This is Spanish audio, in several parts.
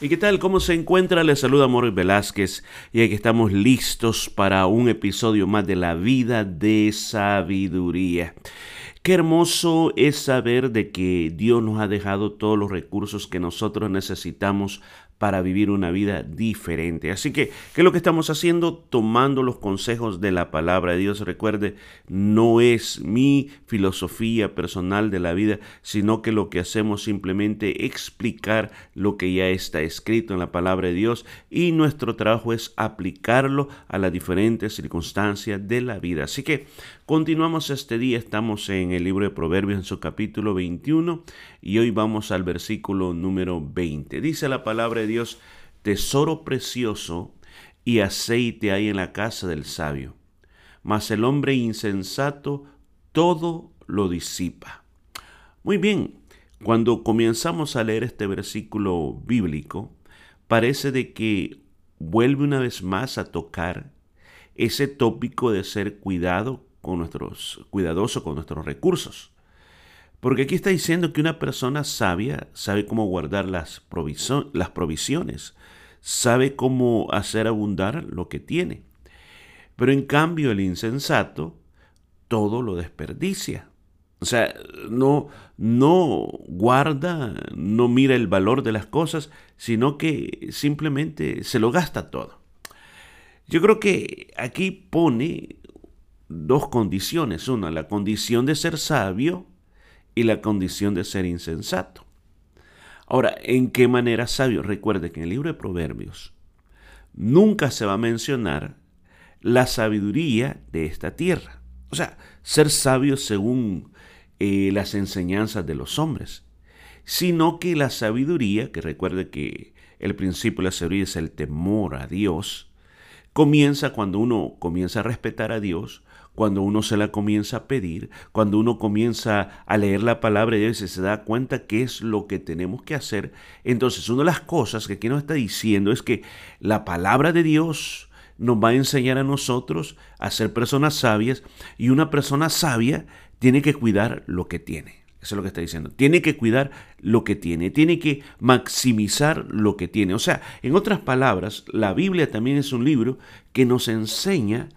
¿Y qué tal? ¿Cómo se encuentra? Le saluda Morris Velázquez y aquí estamos listos para un episodio más de la vida de sabiduría. Qué hermoso es saber de que Dios nos ha dejado todos los recursos que nosotros necesitamos para vivir una vida diferente. Así que, ¿qué es lo que estamos haciendo? Tomando los consejos de la palabra de Dios. Recuerde, no es mi filosofía personal de la vida, sino que lo que hacemos simplemente explicar lo que ya está escrito en la palabra de Dios y nuestro trabajo es aplicarlo a las diferentes circunstancias de la vida. Así que continuamos este día, estamos en el libro de Proverbios en su capítulo 21 y hoy vamos al versículo número 20. Dice la palabra de tesoro precioso y aceite hay en la casa del sabio, mas el hombre insensato todo lo disipa. Muy bien, cuando comenzamos a leer este versículo bíblico, parece de que vuelve una vez más a tocar ese tópico de ser cuidado con nuestros, cuidadoso con nuestros recursos. Porque aquí está diciendo que una persona sabia sabe cómo guardar las, las provisiones, sabe cómo hacer abundar lo que tiene. Pero en cambio el insensato todo lo desperdicia. O sea, no, no guarda, no mira el valor de las cosas, sino que simplemente se lo gasta todo. Yo creo que aquí pone dos condiciones. Una, la condición de ser sabio y la condición de ser insensato. Ahora, ¿en qué manera sabio? Recuerde que en el libro de Proverbios nunca se va a mencionar la sabiduría de esta tierra. O sea, ser sabio según eh, las enseñanzas de los hombres, sino que la sabiduría, que recuerde que el principio de la sabiduría es el temor a Dios, comienza cuando uno comienza a respetar a Dios, cuando uno se la comienza a pedir, cuando uno comienza a leer la palabra de Dios y se da cuenta qué es lo que tenemos que hacer, entonces una de las cosas que aquí nos está diciendo es que la palabra de Dios nos va a enseñar a nosotros a ser personas sabias y una persona sabia tiene que cuidar lo que tiene. Eso es lo que está diciendo. Tiene que cuidar lo que tiene, tiene que maximizar lo que tiene. O sea, en otras palabras, la Biblia también es un libro que nos enseña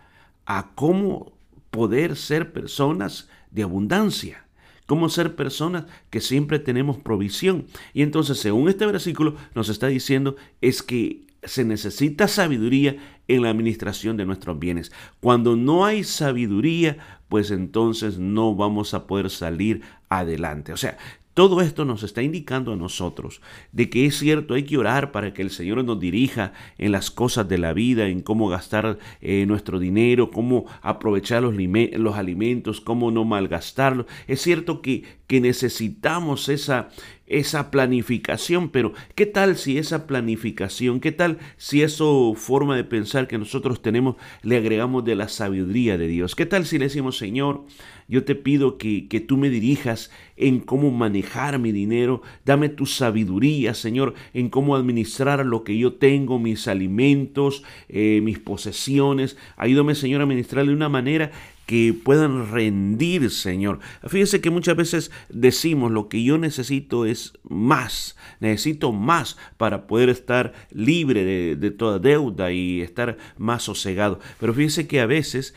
a cómo poder ser personas de abundancia, cómo ser personas que siempre tenemos provisión. Y entonces, según este versículo, nos está diciendo es que se necesita sabiduría en la administración de nuestros bienes. Cuando no hay sabiduría, pues entonces no vamos a poder salir adelante. O sea, todo esto nos está indicando a nosotros de que es cierto, hay que orar para que el Señor nos dirija en las cosas de la vida, en cómo gastar eh, nuestro dinero, cómo aprovechar los, alimentos, cómo no malgastarlos. Es cierto que, que necesitamos esa, esa planificación, pero ¿qué tal si esa planificación, qué tal si eso forma de pensar que nosotros tenemos, le agregamos de la sabiduría de Dios? ¿Qué tal si le decimos, Señor, yo te pido que, que tú me dirijas en cómo manejar mi dinero. Dame tu sabiduría, Señor, en cómo administrar lo que yo tengo, mis alimentos, eh, mis posesiones. Ayúdame, Señor, a administrar de una manera que puedan rendir, Señor. Fíjese que muchas veces decimos lo que yo necesito es más, necesito más para poder estar libre de, toda deuda y estar más sosegado. Pero fíjese que a veces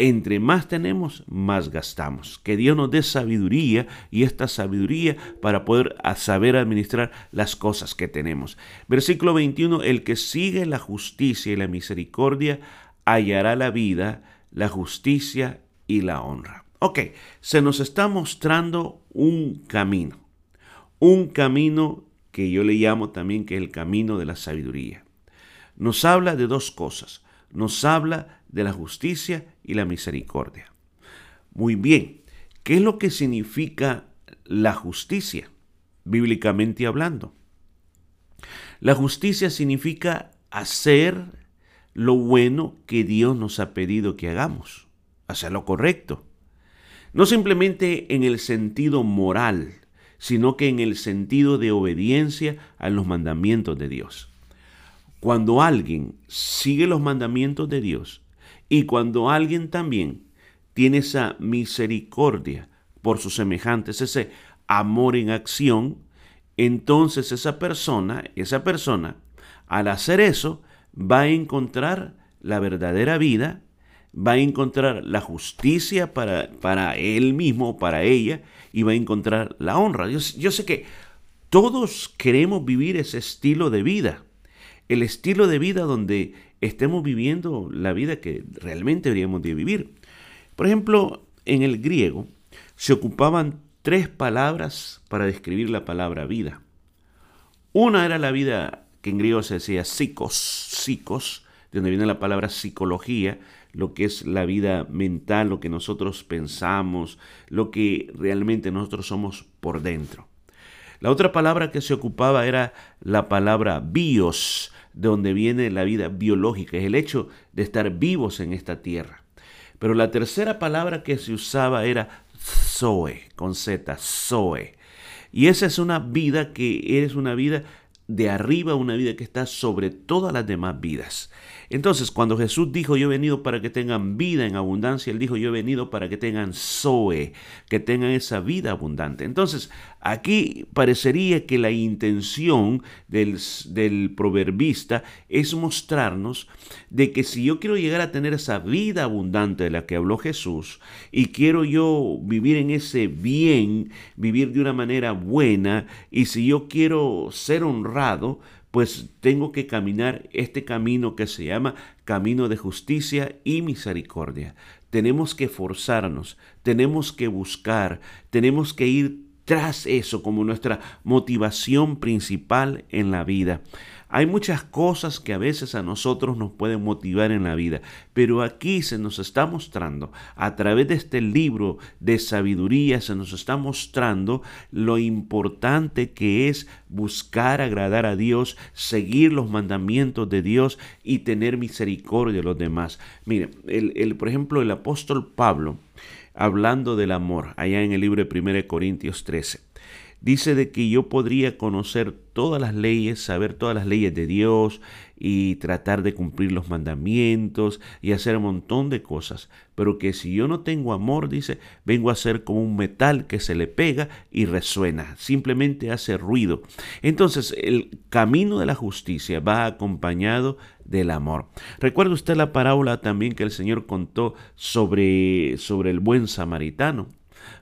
entre más tenemos, más gastamos. Que Dios nos dé sabiduría y esta sabiduría para poder saber administrar las cosas que tenemos. Versículo 21, el que sigue la justicia y la misericordia hallará la vida, la justicia y la honra. Ok, se nos está mostrando un camino, un camino que yo le llamo también que es el camino de la sabiduría. Nos habla de dos cosas nos habla de la justicia y la misericordia. Muy bien, ¿qué es lo que significa la justicia, bíblicamente hablando? La justicia significa hacer lo bueno que Dios nos ha pedido que hagamos, hacer lo correcto. No simplemente en el sentido moral, sino que en el sentido de obediencia a los mandamientos de Dios. Cuando alguien sigue los mandamientos de Dios y cuando alguien también tiene esa misericordia por sus semejantes, ese amor en acción, entonces esa persona, esa persona, al hacer eso, va a encontrar la verdadera vida, va a encontrar la justicia para, para él mismo, para ella, y va a encontrar la honra. Yo, yo sé que todos queremos vivir ese estilo de vida, el estilo de vida donde estemos viviendo la vida que realmente deberíamos de vivir. Por ejemplo, en el griego se ocupaban tres palabras para describir la palabra vida. Una era la vida que en griego se decía psicos, psicos, de donde viene la palabra psicología, lo que es la vida mental, lo que nosotros pensamos, lo que realmente nosotros somos por dentro. La otra palabra que se ocupaba era la palabra bios, de donde viene la vida biológica, es el hecho de estar vivos en esta tierra. Pero la tercera palabra que se usaba era Zoe, con Z, Zoe. Y esa es una vida que es una vida de arriba, una vida que está sobre todas las demás vidas. Entonces, cuando Jesús dijo, yo he venido para que tengan vida en abundancia, Él dijo, yo he venido para que tengan Zoe, que tengan esa vida abundante. Entonces, aquí parecería que la intención del, del proverbista es mostrarnos de que si yo quiero llegar a tener esa vida abundante de la que habló Jesús, y quiero yo vivir en ese bien, vivir de una manera buena, y si yo quiero ser honrado, pues tengo que caminar este camino que se llama camino de justicia y misericordia. Tenemos que forzarnos, tenemos que buscar, tenemos que ir tras eso como nuestra motivación principal en la vida. Hay muchas cosas que a veces a nosotros nos pueden motivar en la vida, pero aquí se nos está mostrando, a través de este libro de sabiduría, se nos está mostrando lo importante que es buscar agradar a Dios, seguir los mandamientos de Dios y tener misericordia de los demás. Mire, el, por ejemplo, el apóstol Pablo, hablando del amor, allá en el libro de 1 Corintios 13, dice de que yo podría conocer todas las leyes, saber todas las leyes de Dios y tratar de cumplir los mandamientos y hacer un montón de cosas, pero que si yo no tengo amor, dice, vengo a ser como un metal que se le pega y resuena, simplemente hace ruido. Entonces, el camino de la justicia va acompañado del amor. Recuerda usted la parábola también que el Señor contó sobre, sobre el buen samaritano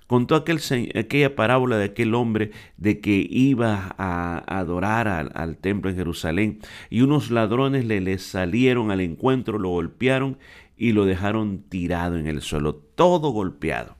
contó aquel, aquella parábola de aquel hombre de que iba a adorar al, templo en Jerusalén y unos ladrones le, le salieron al encuentro, lo golpearon y lo dejaron tirado en el suelo, todo golpeado.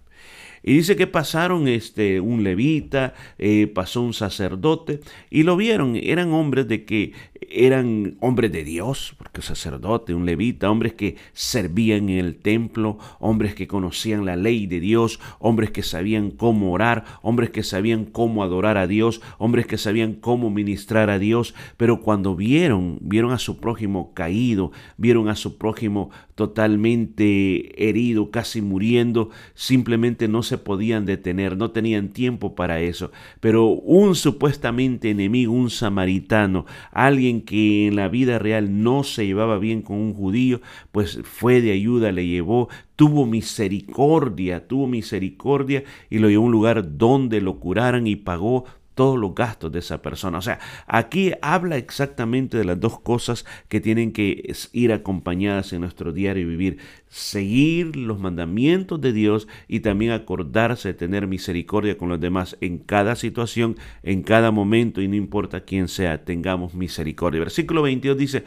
Y dice que pasaron este, un levita, eh, pasó un sacerdote y lo vieron. Eran hombres de que eran hombres de Dios, porque sacerdote, un levita, hombres que servían en el templo, hombres que conocían la ley de Dios, hombres que sabían cómo orar, hombres que sabían cómo adorar a Dios, hombres que sabían cómo ministrar a Dios, pero cuando vieron, vieron a su prójimo caído, vieron a su prójimo totalmente herido, casi muriendo, simplemente no se podían detener, no tenían tiempo para eso. Pero un supuestamente enemigo, un samaritano, alguien que en la vida real no se llevaba bien con un judío, pues fue de ayuda, le llevó, tuvo misericordia, tuvo misericordia y lo llevó a un lugar donde lo curaran y pagó todos los gastos de esa persona. O sea, aquí habla exactamente de las dos cosas que tienen que ir acompañadas en nuestro diario vivir. Seguir los mandamientos de Dios y también acordarse de tener misericordia con los demás en cada situación, en cada momento y no importa quién sea, tengamos misericordia. Versículo 22 dice,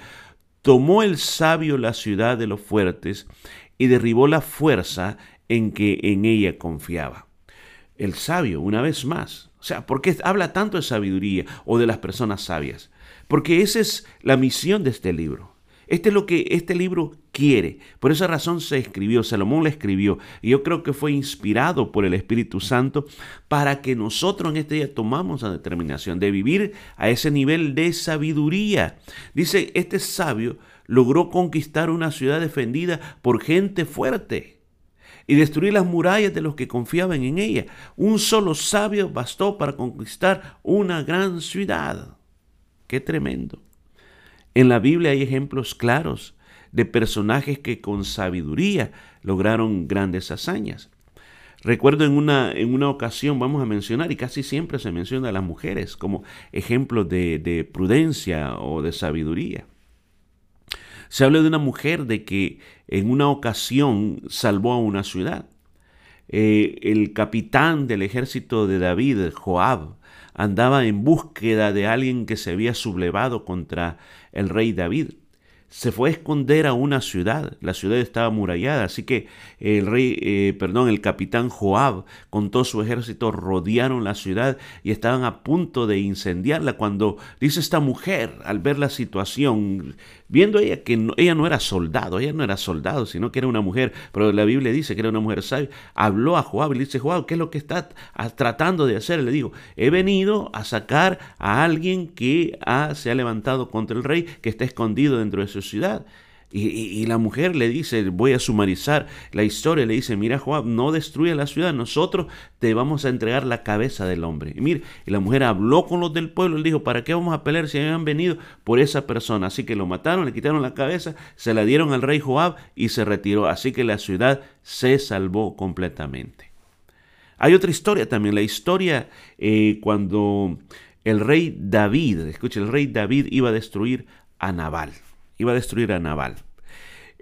tomó el sabio la ciudad de los fuertes y derribó la fuerza en que en ella confiaba. El sabio, una vez más, o sea, ¿por qué habla tanto de sabiduría o de las personas sabias? Porque esa es la misión de este libro. Este es lo que este libro quiere. Por esa razón se escribió, Salomón lo escribió. Y yo creo que fue inspirado por el Espíritu Santo para que nosotros en este día tomamos la determinación de vivir a ese nivel de sabiduría. Dice, este sabio logró conquistar una ciudad defendida por gente fuerte y destruir las murallas de los que confiaban en ella. Un solo sabio bastó para conquistar una gran ciudad. Qué tremendo. En la Biblia hay ejemplos claros de personajes que con sabiduría lograron grandes hazañas. Recuerdo en una, en una ocasión, vamos a mencionar, y casi siempre se menciona a las mujeres como ejemplos de, prudencia o de sabiduría. Se habla de una mujer de que en una ocasión salvó a una ciudad. Eh, el capitán del ejército de David, Joab, andaba en búsqueda de alguien que se había sublevado contra el rey David se fue a esconder a una ciudad. La ciudad estaba amurallada, así que el rey, eh, perdón, el capitán Joab con todo su ejército rodearon la ciudad y estaban a punto de incendiarla cuando dice esta mujer al ver la situación, viendo ella que ella no era soldado, ella no era soldado, sino que era una mujer, pero la Biblia dice que era una mujer sabia, habló a Joab y le dice, Joab, ¿qué es lo que está tratando de hacer? Le digo, he venido a sacar a alguien que se ha levantado contra el rey, que está escondido dentro de su ciudad. Y, la mujer le dice, voy a sumarizar la historia, le dice, mira Joab, no destruya la ciudad, nosotros te vamos a entregar la cabeza del hombre. Y mire, y la mujer habló con los del pueblo le dijo, ¿para qué vamos a pelear si habían venido por esa persona? Así que lo mataron, le quitaron la cabeza, se la dieron al rey Joab y se retiró. Así que la ciudad se salvó completamente. Hay otra historia también, la historia eh, cuando el rey David, escuche, el rey David iba a destruir a Nabal iba a destruir a Nabal.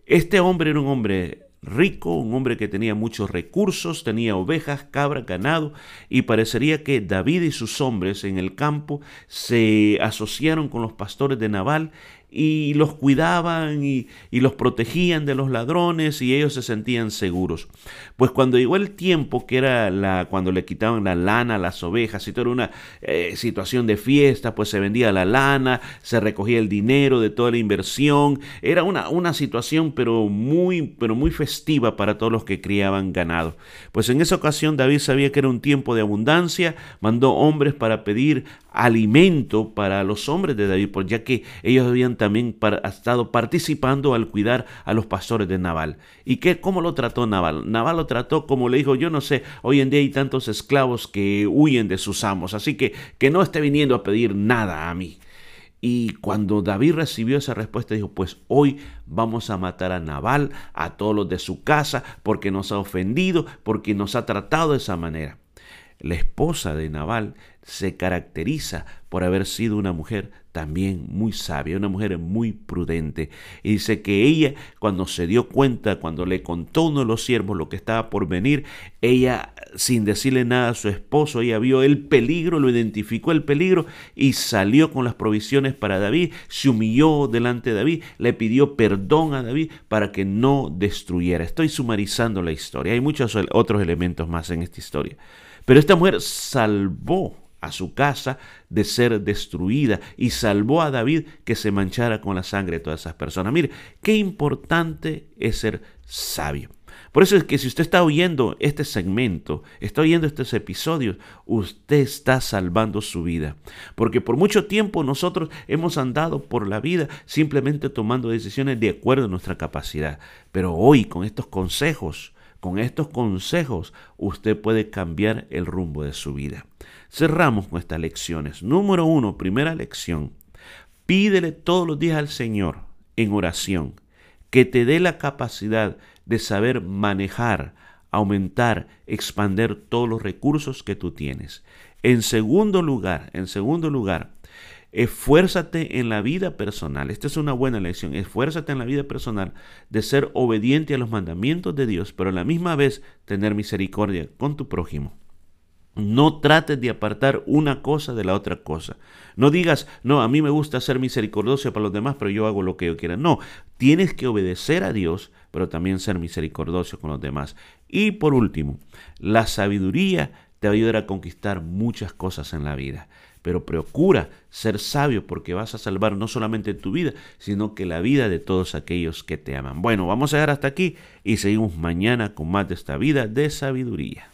Este hombre era un hombre rico, un hombre que tenía muchos recursos, tenía ovejas, cabra, ganado, y parecería que David y sus hombres en el campo se asociaron con los pastores de Nabal y los cuidaban y, los protegían de los ladrones y ellos se sentían seguros. Pues cuando llegó el tiempo que era la, cuando le quitaban la lana a las ovejas y todo era una eh, situación de fiesta, pues se vendía la lana, se recogía el dinero de toda la inversión, era una, una situación pero muy, pero muy festiva para todos los que criaban ganado. Pues en esa ocasión David sabía que era un tiempo de abundancia, mandó hombres para pedir alimento para los hombres de David, por ya que ellos habían también estado participando al cuidar a los pastores de Naval. ¿Y qué, cómo lo trató Naval? Naval lo trató como le dijo, yo no sé, hoy en día hay tantos esclavos que huyen de sus amos, así que que no esté viniendo a pedir nada a mí. Y cuando David recibió esa respuesta, dijo, pues hoy vamos a matar a Naval, a todos los de su casa, porque nos ha ofendido, porque nos ha tratado de esa manera. La esposa de Naval se caracteriza por haber sido una mujer también muy sabia, una mujer muy prudente. Y dice que ella, cuando se dio cuenta, cuando le contó uno de los siervos lo que estaba por venir, ella, sin decirle nada a su esposo, ella vio el peligro, lo identificó el peligro y salió con las provisiones para David, se humilló delante de David, le pidió perdón a David para que no destruyera. Estoy sumarizando la historia, hay muchos otros elementos más en esta historia. Pero esta mujer salvó a su casa de ser destruida y salvó a David que se manchara con la sangre de todas esas personas. Mire, qué importante es ser sabio. Por eso es que si usted está oyendo este segmento, está oyendo estos episodios, usted está salvando su vida. Porque por mucho tiempo nosotros hemos andado por la vida simplemente tomando decisiones de acuerdo a nuestra capacidad. Pero hoy con estos consejos, con estos consejos usted puede cambiar el rumbo de su vida. Cerramos con estas lecciones. Número uno, primera lección. Pídele todos los días al Señor en oración que te dé la capacidad de saber manejar, aumentar, expander todos los recursos que tú tienes. En segundo lugar, en segundo lugar, Esfuérzate en la vida personal. Esta es una buena lección. Esfuérzate en la vida personal de ser obediente a los mandamientos de Dios, pero a la misma vez tener misericordia con tu prójimo. No trates de apartar una cosa de la otra cosa. No digas, no, a mí me gusta ser misericordioso para los demás, pero yo hago lo que yo quiera. No, tienes que obedecer a Dios, pero también ser misericordioso con los demás. Y por último, la sabiduría te va a a conquistar muchas cosas en la vida pero procura ser sabio porque vas a salvar no solamente tu vida, sino que la vida de todos aquellos que te aman. Bueno, vamos a llegar hasta aquí y seguimos mañana con más de esta vida de sabiduría.